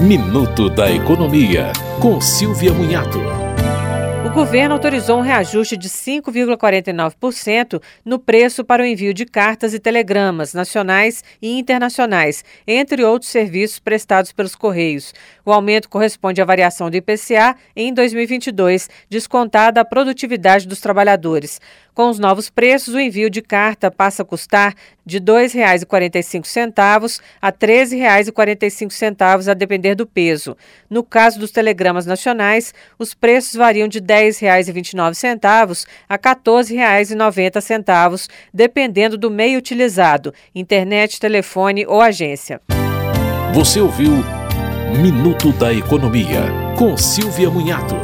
Minuto da Economia, com Silvia Munhato. O governo autorizou um reajuste de 5,49% no preço para o envio de cartas e telegramas nacionais e internacionais, entre outros serviços prestados pelos Correios. O aumento corresponde à variação do IPCA em 2022, descontada a produtividade dos trabalhadores. Com os novos preços, o envio de carta passa a custar de R$ 2,45 a R$ 13,45 a depender do peso. No caso dos telegramas nacionais, os preços variam de R$ 10,29 a R$ 14,90, dependendo do meio utilizado, internet, telefone ou agência. Você ouviu Minuto da Economia, com Silvia Munhato.